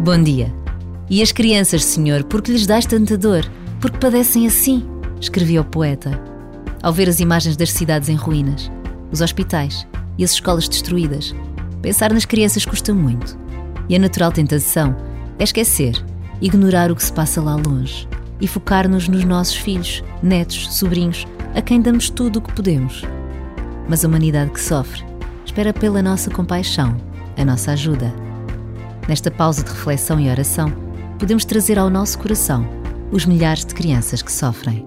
Bom dia. E as crianças, Senhor, porque lhes dás tanta dor? Porque padecem assim? Escrevia o poeta. Ao ver as imagens das cidades em ruínas, os hospitais e as escolas destruídas, pensar nas crianças custa muito. E a natural tentação é esquecer, ignorar o que se passa lá longe e focar-nos nos nossos filhos, netos, sobrinhos, a quem damos tudo o que podemos. Mas a humanidade que sofre espera pela nossa compaixão, a nossa ajuda. Nesta pausa de reflexão e oração, podemos trazer ao nosso coração os milhares de crianças que sofrem.